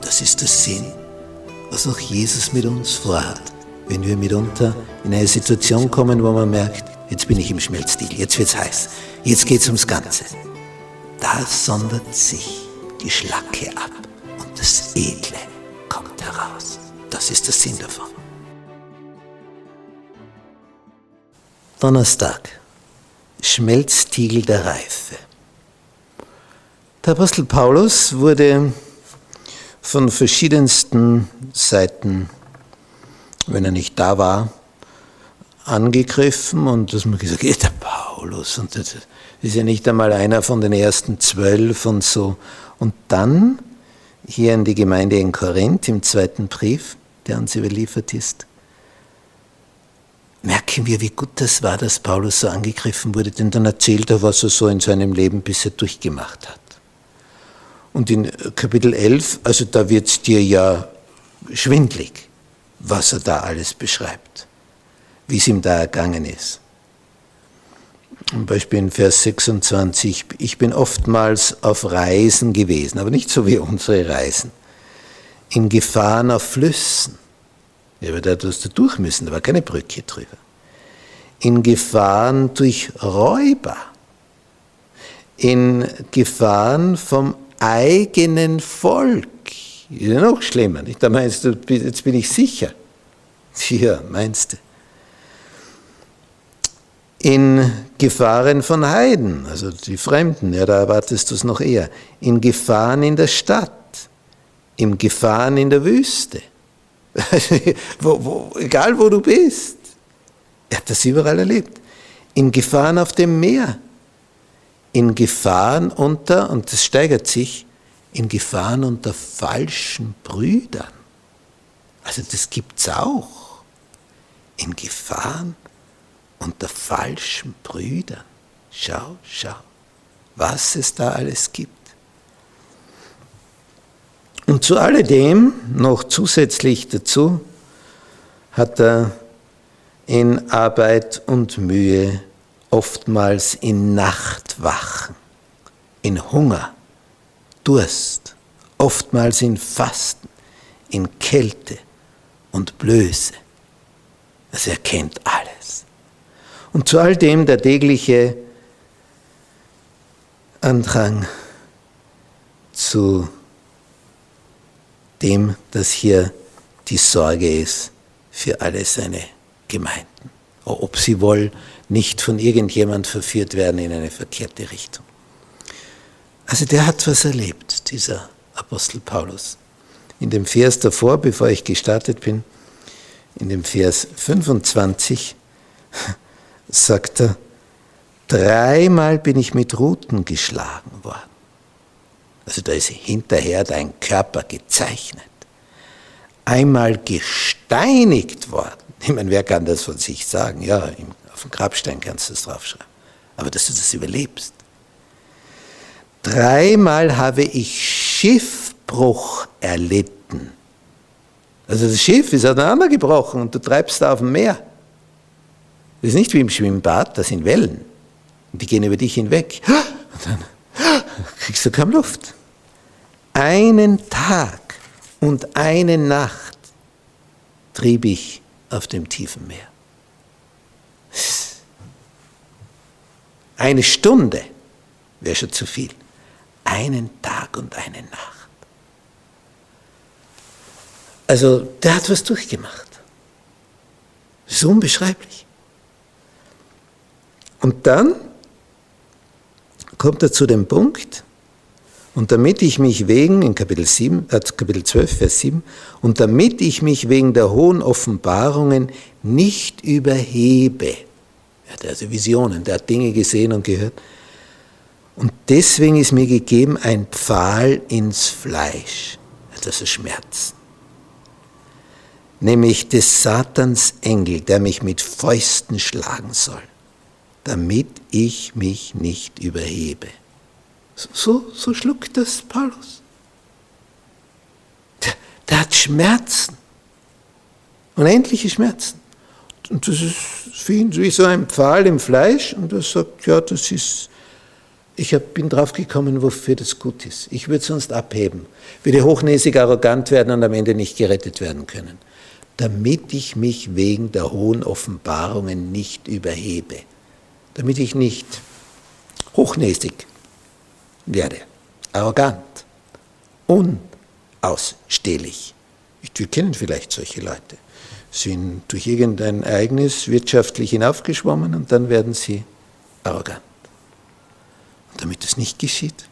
Das ist der Sinn, was auch Jesus mit uns vorhat, wenn wir mitunter in eine Situation kommen, wo man merkt, jetzt bin ich im Schmelzstil, jetzt wird's heiß, jetzt geht's ums Ganze. Da sondert sich die Schlacke ab und das Edle kommt heraus. Das ist der Sinn davon. Donnerstag. Schmelztiegel der Reife. Der Apostel Paulus wurde von verschiedensten Seiten, wenn er nicht da war, angegriffen und dass man gesagt hat, der Paulus und das ist ja nicht einmal einer von den ersten zwölf und so. Und dann hier in die Gemeinde in Korinth im zweiten Brief, der uns überliefert ist, merken wir, wie gut das war, dass Paulus so angegriffen wurde, denn dann erzählt er, was er so in seinem Leben bisher durchgemacht hat. Und in Kapitel 11, also da wird es dir ja schwindlig, was er da alles beschreibt, wie es ihm da ergangen ist. Zum Beispiel in Vers 26, ich bin oftmals auf Reisen gewesen, aber nicht so wie unsere Reisen, in Gefahren auf Flüssen ja, aber da hast du durch müssen, da war keine Brücke drüber. In Gefahren durch Räuber. In Gefahren vom eigenen Volk. Ist ja noch schlimmer, nicht? Da meinst du, jetzt bin ich sicher. Ja, meinst du. In Gefahren von Heiden, also die Fremden, ja, da erwartest du es noch eher. In Gefahren in der Stadt, in Gefahren in der Wüste wo, wo, egal wo du bist. Er hat das überall erlebt. In Gefahren auf dem Meer, in Gefahren unter, und das steigert sich, in Gefahren unter falschen Brüdern. Also das gibt es auch. In Gefahren unter falschen Brüdern. Schau, schau, was es da alles gibt. Und zu alledem, noch zusätzlich dazu, hat er in Arbeit und Mühe, oftmals in Nachtwachen, in Hunger, Durst, oftmals in Fasten, in Kälte und Blöße. Also er kennt alles. Und zu all dem der tägliche Andrang zu dem, dass hier die Sorge ist für alle seine Gemeinden. Ob sie wohl nicht von irgendjemand verführt werden in eine verkehrte Richtung. Also der hat was erlebt, dieser Apostel Paulus. In dem Vers davor, bevor ich gestartet bin, in dem Vers 25, sagt er, dreimal bin ich mit Ruten geschlagen worden. Also da ist hinterher dein Körper gezeichnet. Einmal gesteinigt worden. Ich meine, wer kann das von sich sagen? Ja, auf dem Grabstein kannst du das draufschreiben. Aber dass du das überlebst. Dreimal habe ich Schiffbruch erlitten. Also das Schiff ist auseinandergebrochen und du treibst da auf dem Meer. Das ist nicht wie im Schwimmbad, das sind Wellen. Und die gehen über dich hinweg. Und dann kriegst du kaum Luft. Einen Tag und eine Nacht trieb ich auf dem tiefen Meer. Eine Stunde wäre schon zu viel. Einen Tag und eine Nacht. Also der hat was durchgemacht. So unbeschreiblich. Und dann kommt er zu dem Punkt, und damit ich mich wegen, in Kapitel, 7, äh, Kapitel 12, Vers 7, und damit ich mich wegen der hohen Offenbarungen nicht überhebe, er hat also Visionen, der hat Dinge gesehen und gehört, und deswegen ist mir gegeben ein Pfahl ins Fleisch, also Schmerzen. nämlich des Satans Engel, der mich mit Fäusten schlagen soll, damit ich mich nicht überhebe. So, so schluckt das Paulus. Der, der hat Schmerzen, unendliche Schmerzen. Und das ist für ihn wie so ein Pfahl im Fleisch und er sagt, ja, das ist ich hab, bin drauf gekommen, wofür das gut ist. Ich würde sonst abheben, würde hochnäsig arrogant werden und am Ende nicht gerettet werden können. Damit ich mich wegen der hohen Offenbarungen nicht überhebe. Damit ich nicht hochnäsig werde, arrogant, unausstehlich. Wir kennen vielleicht solche Leute. Sind durch irgendein Ereignis wirtschaftlich hinaufgeschwommen und dann werden sie arrogant damit es nicht geschieht. Das